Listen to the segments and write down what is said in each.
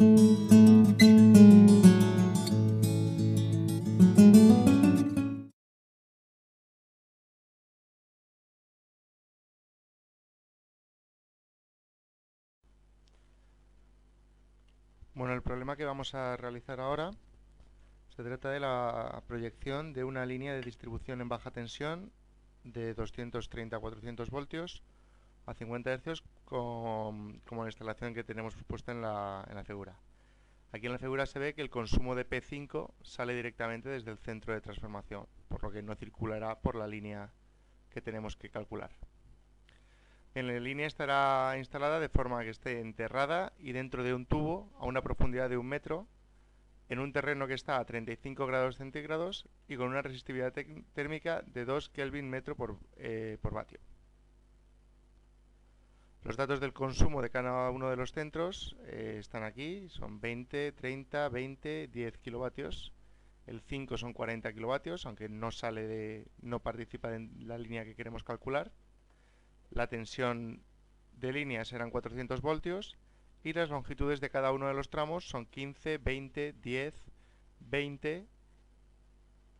Bueno, el problema que vamos a realizar ahora se trata de la proyección de una línea de distribución en baja tensión de 230 a 400 voltios a 50 Hz como la instalación que tenemos puesta en la, en la figura. Aquí en la figura se ve que el consumo de P5 sale directamente desde el centro de transformación, por lo que no circulará por la línea que tenemos que calcular. En la línea estará instalada de forma que esté enterrada y dentro de un tubo a una profundidad de un metro en un terreno que está a 35 grados centígrados y con una resistividad térmica de 2 Kelvin metro por, eh, por vatio. Los datos del consumo de cada uno de los centros eh, están aquí, son 20, 30, 20, 10 kilovatios. El 5 son 40 kilovatios, aunque no sale de, no participa en la línea que queremos calcular. La tensión de línea serán 400 voltios y las longitudes de cada uno de los tramos son 15, 20, 10, 20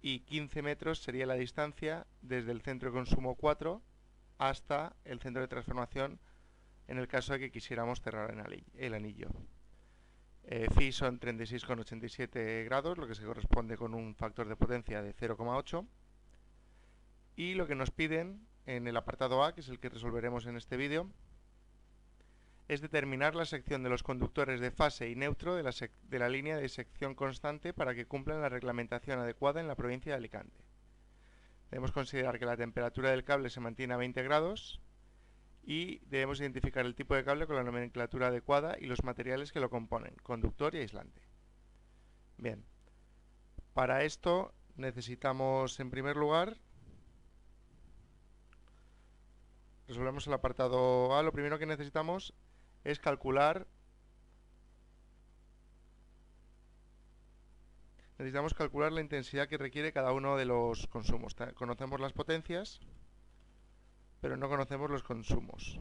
y 15 metros sería la distancia desde el centro de consumo 4 hasta el centro de transformación en el caso de que quisiéramos cerrar el anillo. Eh, son 36,87 grados, lo que se corresponde con un factor de potencia de 0,8 y lo que nos piden en el apartado A, que es el que resolveremos en este vídeo, es determinar la sección de los conductores de fase y neutro de la, de la, línea de sección constante para que cumplan la reglamentación adecuada en la provincia de Alicante. Debemos considerar que la temperatura del cable se mantiene a 20 grados y debemos identificar el tipo de cable con la nomenclatura adecuada y los materiales que lo componen, conductor y aislante. Bien, para esto necesitamos en primer lugar resolvemos el apartado A, lo primero que necesitamos es calcular necesitamos calcular la intensidad que requiere cada uno de los consumos. Conocemos las potencias, pero no conocemos los consumos.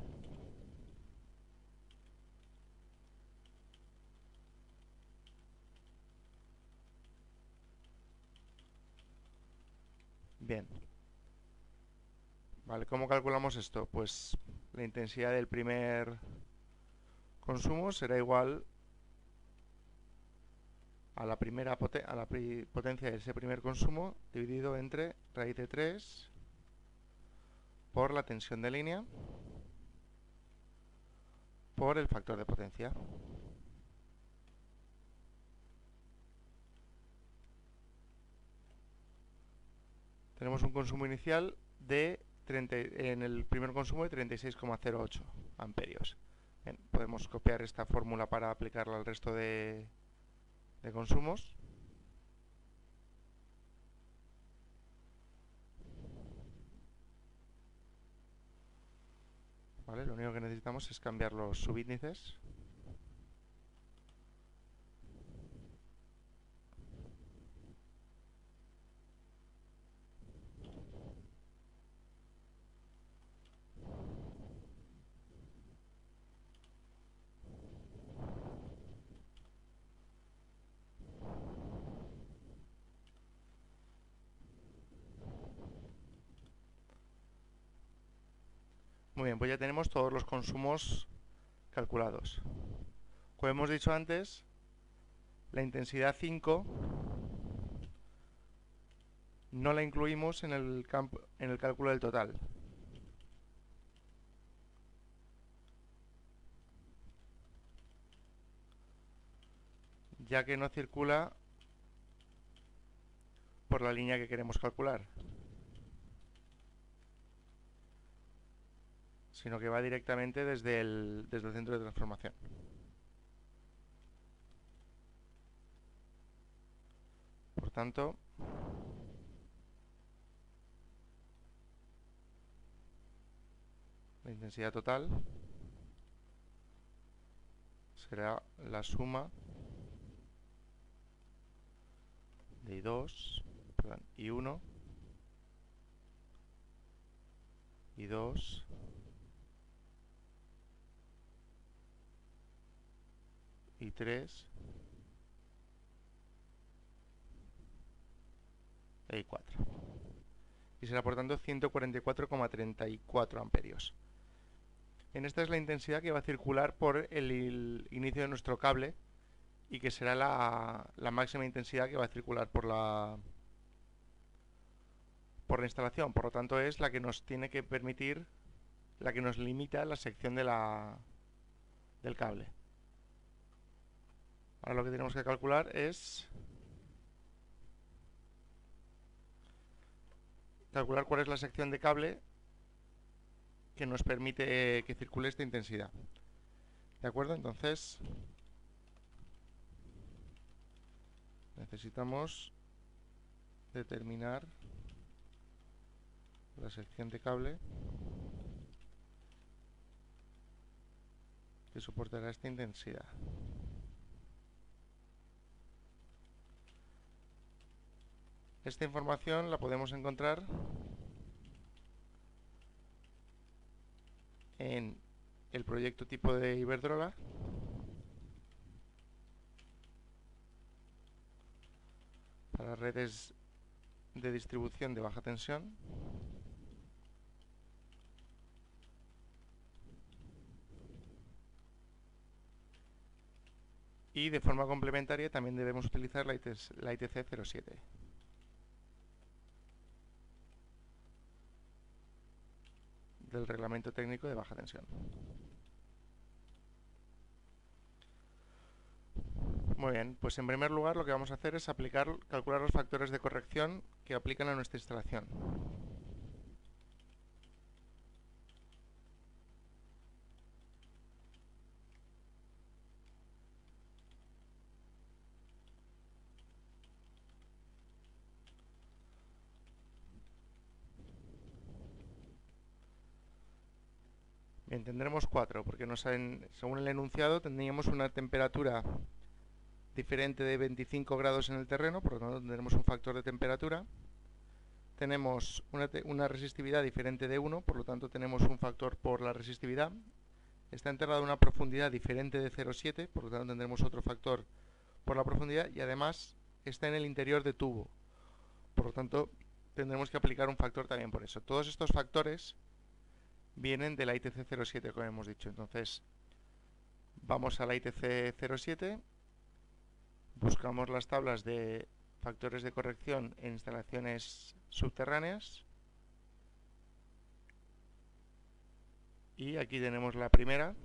Bien. Vale, ¿cómo calculamos esto? Pues la intensidad del primer consumo será igual a la primera a la potencia de ese primer consumo dividido entre raíz de 3 por la tensión de línea por el factor de potencia. Tenemos un consumo inicial de en el primer consumo de 36,08 amperios. podemos copiar esta fórmula para aplicarla al resto de, de consumos. Lo único que necesitamos es cambiar los subíndices. Muy bien, pues ya tenemos todos los consumos calculados. Como hemos dicho antes, la intensidad 5 no la incluimos en el, en el cálculo del total. ya que no circula por la línea que queremos calcular. Sino que va directamente desde el, desde el centro de transformación. Por tanto, la intensidad total será la suma de I2 perdón, I1 I2 y 3 y 4 y será por tanto 144,34 amperios. En esta es la intensidad que va a circular por el, inicio de nuestro cable y que será la, la, máxima intensidad que va a circular por la por la instalación. Por lo tanto es la que nos tiene que permitir, la que nos limita la sección de la, del cable. Ahora lo que tenemos que calcular es calcular cuál es la sección de cable que nos permite que circule esta intensidad. ¿De acuerdo? Entonces, necesitamos determinar la sección de cable que soportará esta intensidad. Esta información la podemos encontrar en el proyecto tipo de Iberdrola. Para redes de distribución de baja tensión. Y de forma complementaria también debemos utilizar la, ITC 07 del reglamento técnico de baja tensión. Muy bien, pues en primer lugar lo que vamos a hacer es aplicar, calcular los factores de corrección que aplican a nuestra instalación. Tendremos cuatro, porque nos según el enunciado tendríamos una temperatura diferente de 25 grados en el terreno, por lo tanto tendremos un factor de temperatura. Tenemos una, resistividad diferente de 1, por lo tanto tenemos un factor por la resistividad. Está enterrado una profundidad diferente de 0,7, por lo tanto tendremos otro factor por la profundidad y además está en el interior de tubo. Por lo tanto, tendremos que aplicar un factor también por eso. Todos estos factores vienen de la ITC 07, como hemos dicho. Entonces, vamos a la ITC 07, buscamos las tablas de factores de corrección en instalaciones subterráneas. Y aquí tenemos la primera,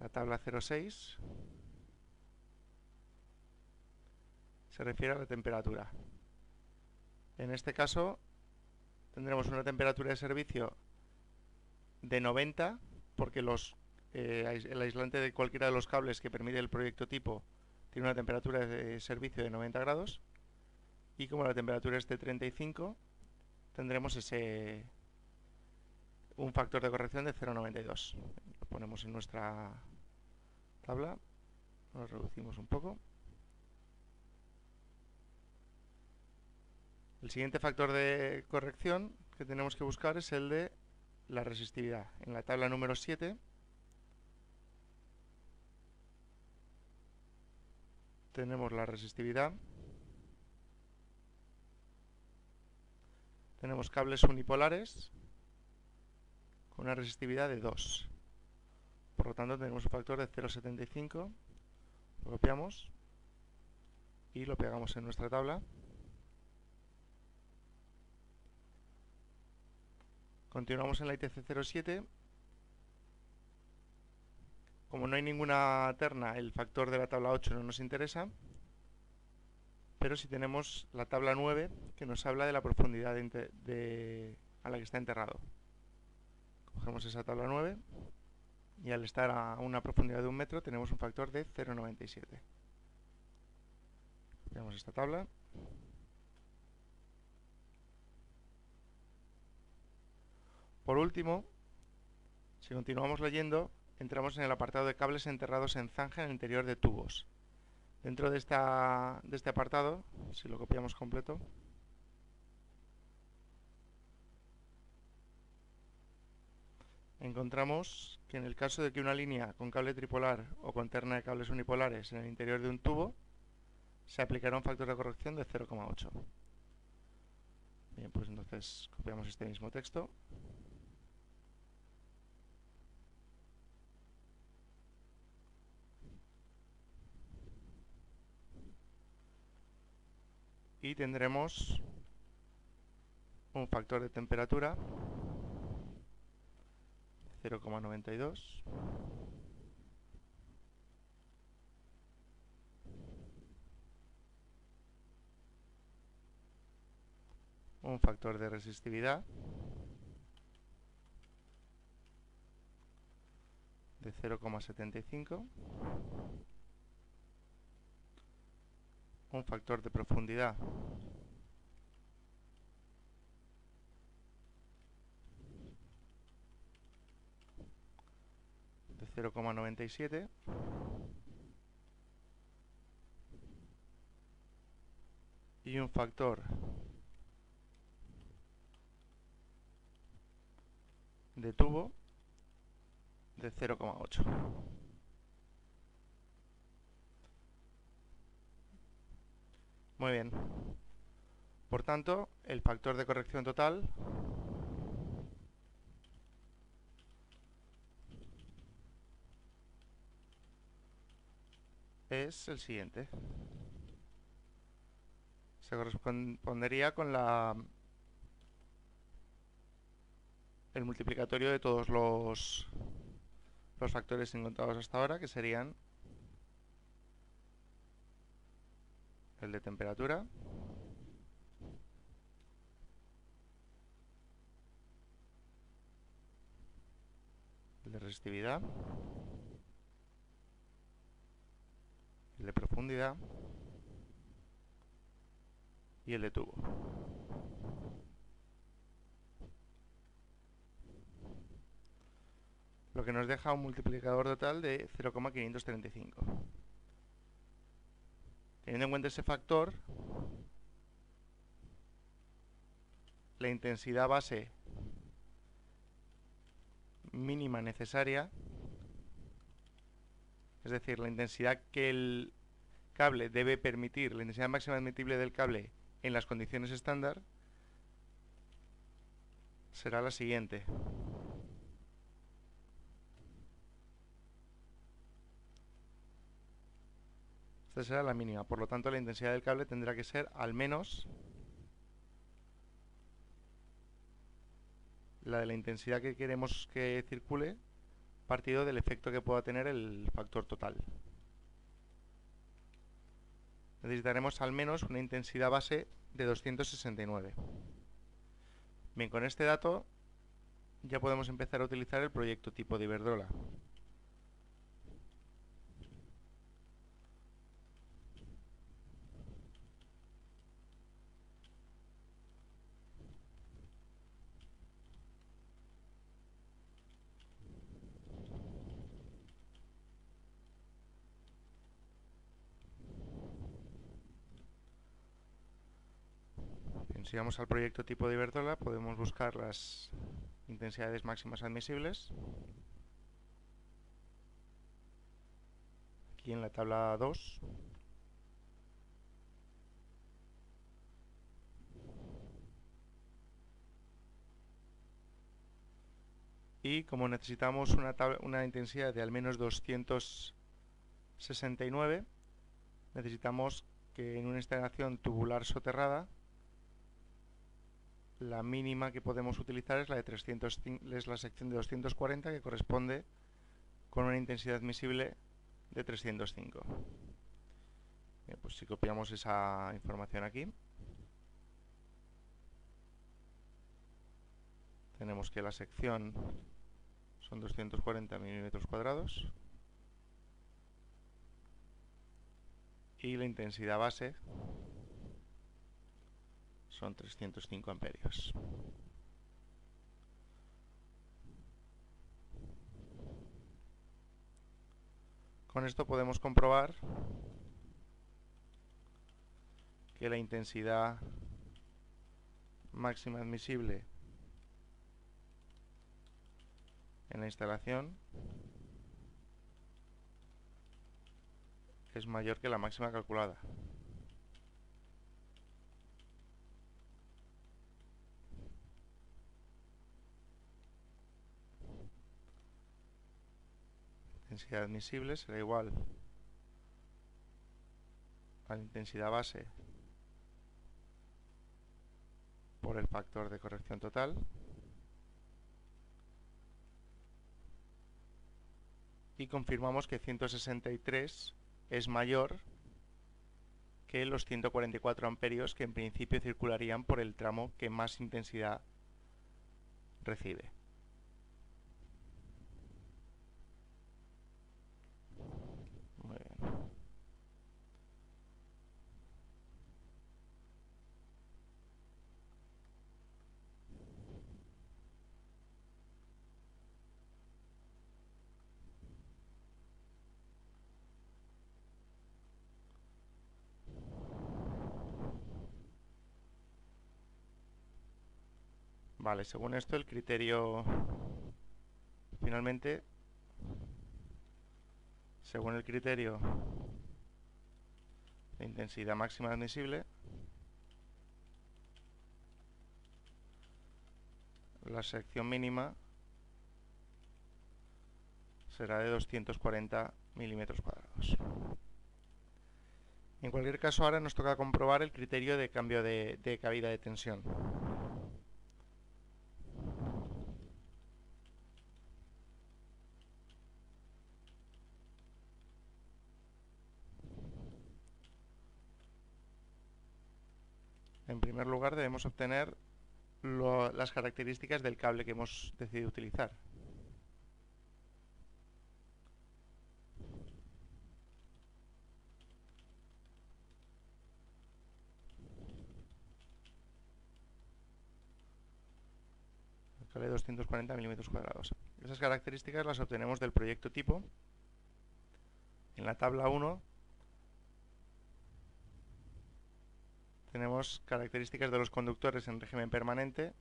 la tabla 06. Se refiere a la temperatura. En este caso, tendremos una temperatura de servicio de 90 porque eh, el aislante de cualquiera de los cables que permite el proyecto tipo tiene una temperatura de servicio de 90 grados y como la temperatura es de 35 tendremos ese un factor de corrección de 0,92 lo ponemos en nuestra tabla lo reducimos un poco El siguiente factor de corrección que tenemos que buscar es el de la resistividad. En la tabla número 7 tenemos la resistividad. Tenemos cables unipolares con una resistividad de 2. Por lo tanto tenemos un factor de 0,75. Lo copiamos y lo pegamos en nuestra tabla. Continuamos en la ITC 07. Como no hay ninguna terna, el factor de la tabla 8 no nos interesa. Pero si tenemos la tabla 9, que nos habla de la profundidad a la que está enterrado. Cogemos esa tabla 9 y al estar a una profundidad de un metro tenemos un factor de 0,97. Veamos esta tabla. Por último, si continuamos leyendo, entramos en el apartado de cables enterrados en zanja en el interior de tubos. Dentro de, esta, de este apartado, si lo copiamos completo, encontramos que en el caso de que una línea con cable tripolar o con terna de cables unipolares en el interior de un tubo, se aplicará un factor de corrección de 0,8. Bien, pues entonces copiamos este mismo texto. Y tendremos un factor de temperatura 0,92 un factor de resistividad de 0,75 un factor de profundidad de 0,97 y un factor de tubo de 0,8. Muy bien. Por tanto, el factor de corrección total es el siguiente. Se correspondería con la el multiplicatorio de todos los, los factores encontrados hasta ahora, que serían el de temperatura, el de resistividad, el de profundidad y el de tubo. lo que nos deja un multiplicador total de 0,535. Teniendo en cuenta ese factor, la intensidad base mínima necesaria, es decir, la intensidad que el cable debe permitir, la intensidad máxima admitible del cable en las condiciones estándar, será la siguiente. Esta será la mínima, por lo tanto la intensidad del cable tendrá que ser al menos la de la intensidad que queremos que circule partido del efecto que pueda tener el factor total. Necesitaremos al menos una intensidad base de 269. Bien, con este dato ya podemos empezar a utilizar el proyecto tipo de Iberdrola. Si vamos al proyecto tipo de Iberdrola, podemos buscar las intensidades máximas admisibles. Aquí en la tabla 2. Y como necesitamos una, una intensidad de al menos 269, necesitamos que en una instalación tubular soterrada la mínima que podemos utilizar es la de 300, es la sección de 240 que corresponde con una intensidad admisible de 305. pues si copiamos esa información aquí, tenemos que la sección son 240 milímetros cuadrados y la intensidad base son 305 amperios. Con esto podemos comprobar que la intensidad máxima admisible en la instalación es mayor que la máxima calculada. Intensidad admisible será igual a la intensidad base por el factor de corrección total y confirmamos que 163 es mayor que los 144 amperios que en principio circularían por el tramo que más intensidad recibe. Vale, según esto el criterio finalmente según el criterio de intensidad máxima admisible la sección mínima será de 240 milímetros cuadrados. En cualquier caso ahora nos toca comprobar el criterio de cambio de, de cabida de tensión. En primer lugar debemos obtener las características del cable que hemos decidido utilizar. El cable de 240 milímetros cuadrados. Esas características las obtenemos del proyecto tipo. En la tabla 1 Tenemos características de los conductores en régimen permanente.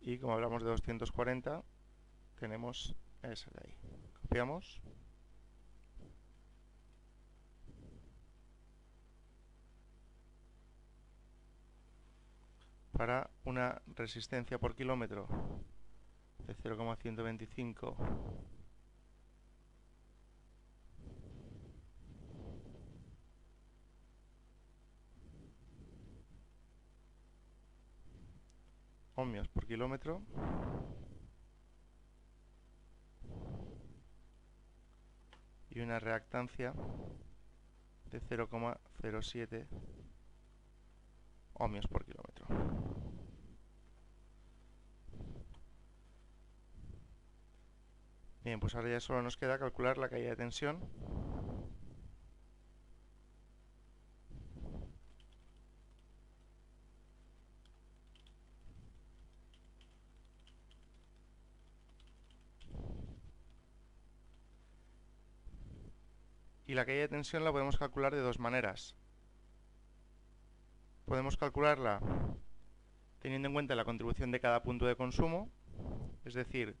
Y como hablamos de 240, tenemos ese de ahí. Copiamos. Para una resistencia por kilómetro de 0,125 ohmios por kilómetro y una reactancia de 0,07 ohmios por kilómetro. Bien, pues ahora ya solo nos queda calcular la caída de tensión. Y la caída de tensión la podemos calcular de dos maneras. Podemos calcularla teniendo en cuenta la contribución de cada punto de consumo, es decir,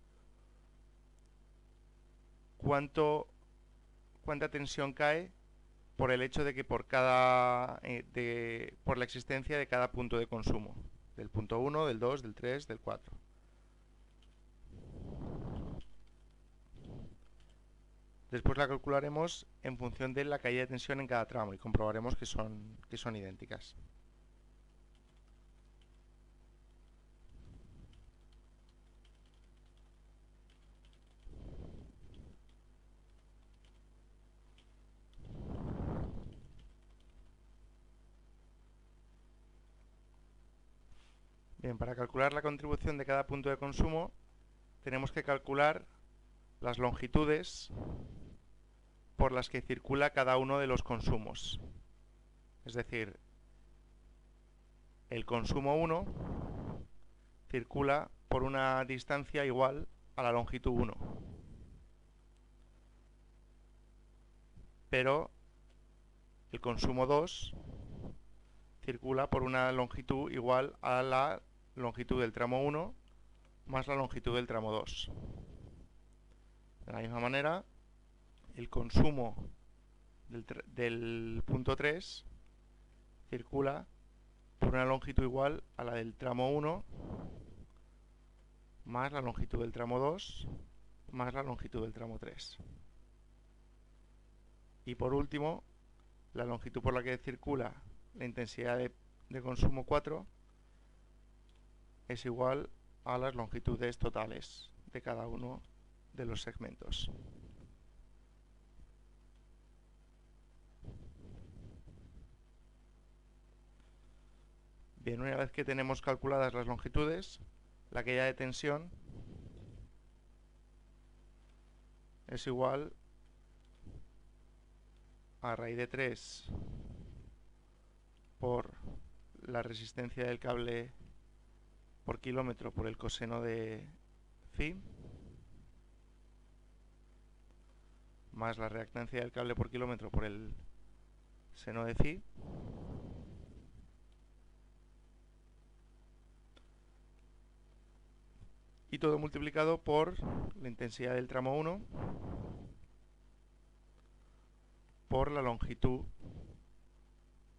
cuánto, cuánta tensión cae por el hecho de que por cada eh, por la existencia de cada punto de consumo, del punto 1, del 2, del 3, del 4. Después la calcularemos en función de la caída de tensión en cada tramo y comprobaremos que son, que son idénticas. Bien, para calcular la contribución de cada punto de consumo tenemos que calcular las longitudes por las que circula cada uno de los consumos. Es decir, el consumo 1 circula por una distancia igual a la longitud 1. Pero el consumo 2 circula por una longitud igual a la longitud del tramo 1 más la longitud del tramo 2. De la misma manera, el consumo del, punto 3 circula por una longitud igual a la del tramo 1 más la longitud del tramo 2 más la longitud del tramo 3. Y por último, la longitud por la que circula la intensidad de, consumo 4 es igual a las longitudes totales de cada uno de los segmentos. Bien, una vez que tenemos calculadas las longitudes, la caída de tensión es igual a raíz de 3 por la resistencia del cable por kilómetro por el coseno de phi más la reactancia del cable por kilómetro por el seno de phi y todo multiplicado por la intensidad del tramo 1 por la longitud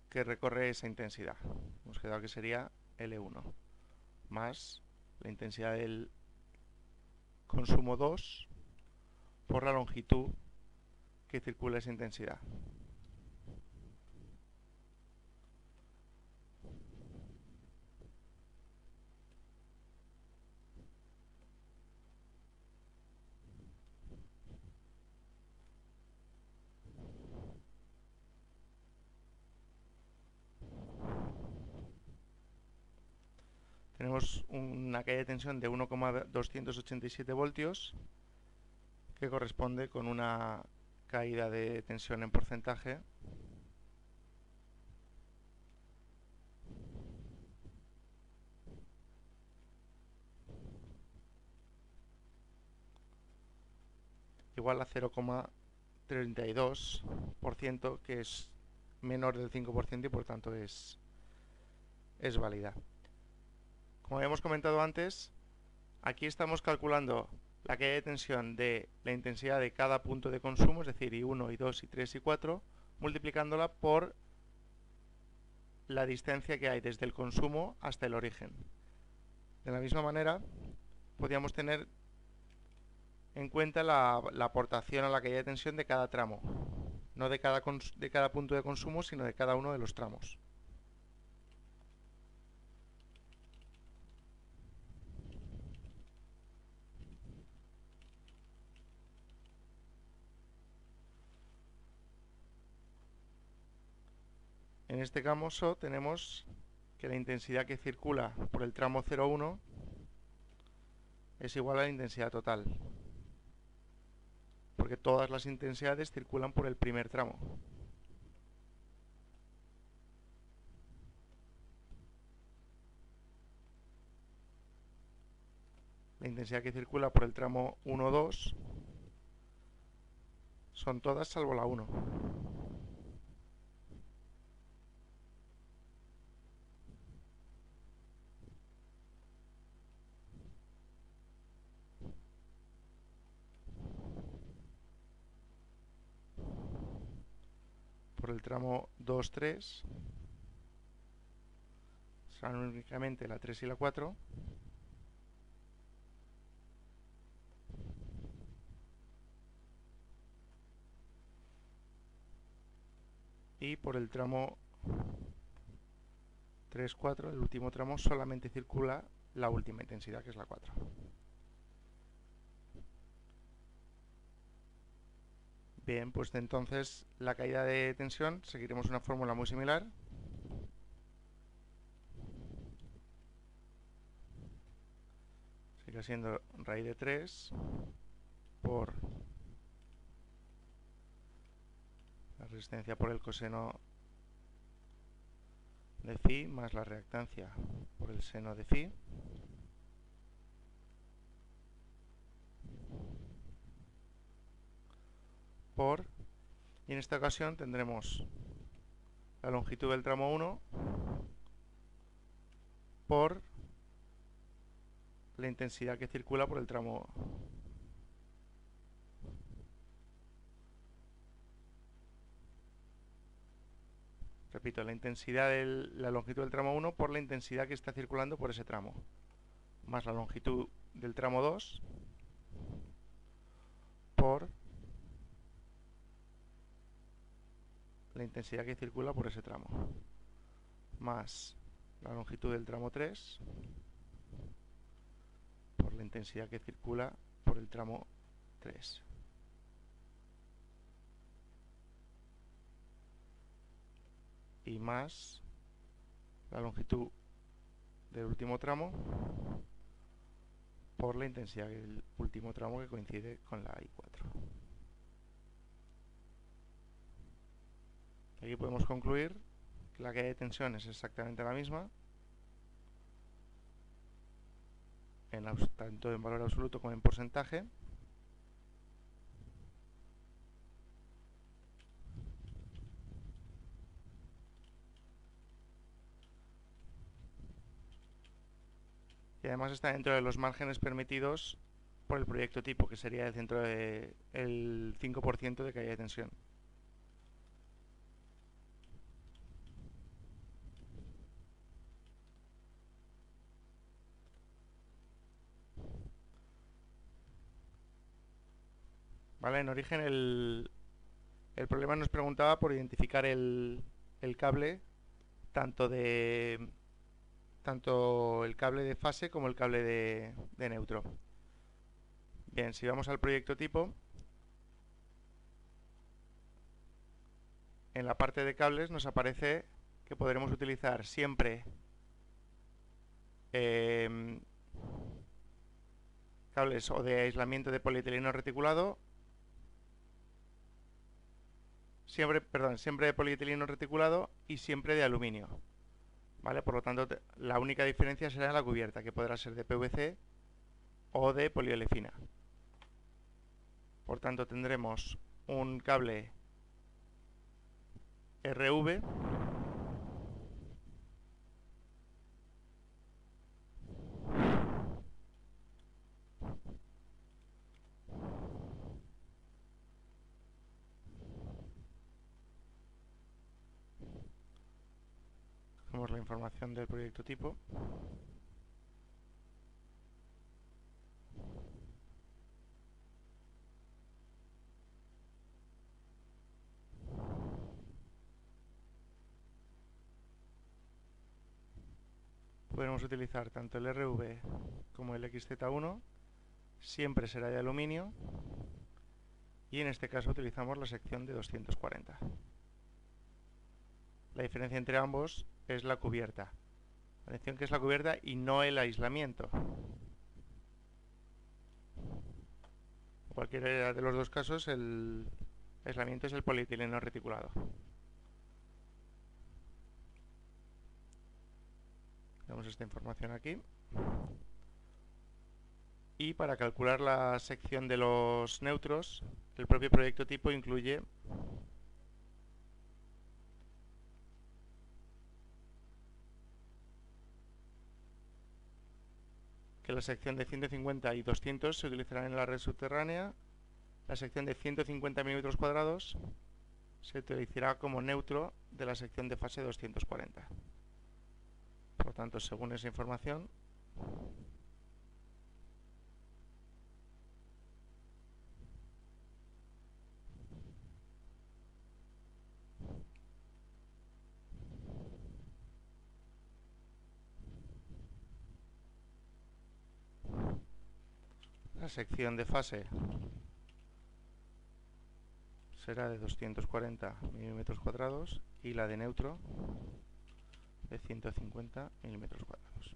que recorre esa intensidad. Hemos quedado que sería L1 más la intensidad del consumo 2 por la longitud que circula esa intensidad. tenemos una caída de tensión de 1,287 voltios que corresponde con una caída de tensión en porcentaje igual a 0,32% que es menor del 5% y por tanto es, es válida. Como habíamos comentado antes, aquí estamos calculando la caída de tensión de la intensidad de cada punto de consumo, es decir, I1, I2, I3 y 4, multiplicándola por la distancia que hay desde el consumo hasta el origen. De la misma manera, podríamos tener en cuenta la, aportación a la caída de tensión de cada tramo, no de cada punto de consumo, sino de cada uno de los tramos. En este caso tenemos que la intensidad que circula por el tramo 0,1 es igual a la intensidad total. Porque todas las intensidades circulan por el primer tramo. La intensidad que circula por el tramo 1,2 son todas salvo la 1. El tramo 2, 3 serán únicamente la 3 y la 4 y por el tramo 3, 4, el último tramo solamente circula la última intensidad que es la 4 Bien, pues entonces la caída de tensión seguiremos una fórmula muy similar. Sigue siendo raíz de 3 por la resistencia por el coseno de phi más la reactancia por el seno de phi. Y en esta ocasión tendremos la longitud del tramo 1 por la intensidad que circula por el tramo repito, la intensidad de la longitud del tramo 1 por la intensidad que está circulando por ese tramo más la longitud del tramo 2 por la intensidad que circula por ese tramo. Más la longitud del tramo 3 por la intensidad que circula por el tramo 3 y más la longitud del último tramo por la intensidad del último tramo que coincide con la I4 Aquí podemos concluir que la caída de tensión es exactamente la misma, en, tanto en valor absoluto como en porcentaje. Y además está dentro de los márgenes permitidos por el proyecto tipo, que sería dentro del 5% de caída de tensión. ¿Vale? En origen el, el problema nos preguntaba por identificar el, el cable tanto de tanto el cable de fase como el cable de, de neutro. Bien, si vamos al proyecto tipo, en la parte de cables nos aparece que podremos utilizar siempre em, cables o de aislamiento de polietileno reticulado siempre, perdón, siempre de polietileno reticulado y siempre de aluminio. ¿Vale? Por lo tanto, la única diferencia será la cubierta, que podrá ser de PVC o de poliolefina. Por tanto, tendremos un cable RV la información del proyecto tipo. Podemos utilizar tanto el RV como el XZ1, siempre será de aluminio y en este caso utilizamos la sección de 240. La diferencia entre ambos es la cubierta. Atención que es la cubierta y no el aislamiento. En cualquiera de los dos casos el aislamiento es el polietileno reticulado. Tenemos esta información aquí. Y para calcular la sección de los neutros, el propio proyecto tipo incluye que la sección de 150 y 200 se utilizarán en la red subterránea. La sección de 150 milímetros cuadrados se utilizará como neutro de la sección de fase 240. Por tanto, según esa información, sección de fase será de 240 milímetros cuadrados y la de neutro de 150 milímetros cuadrados.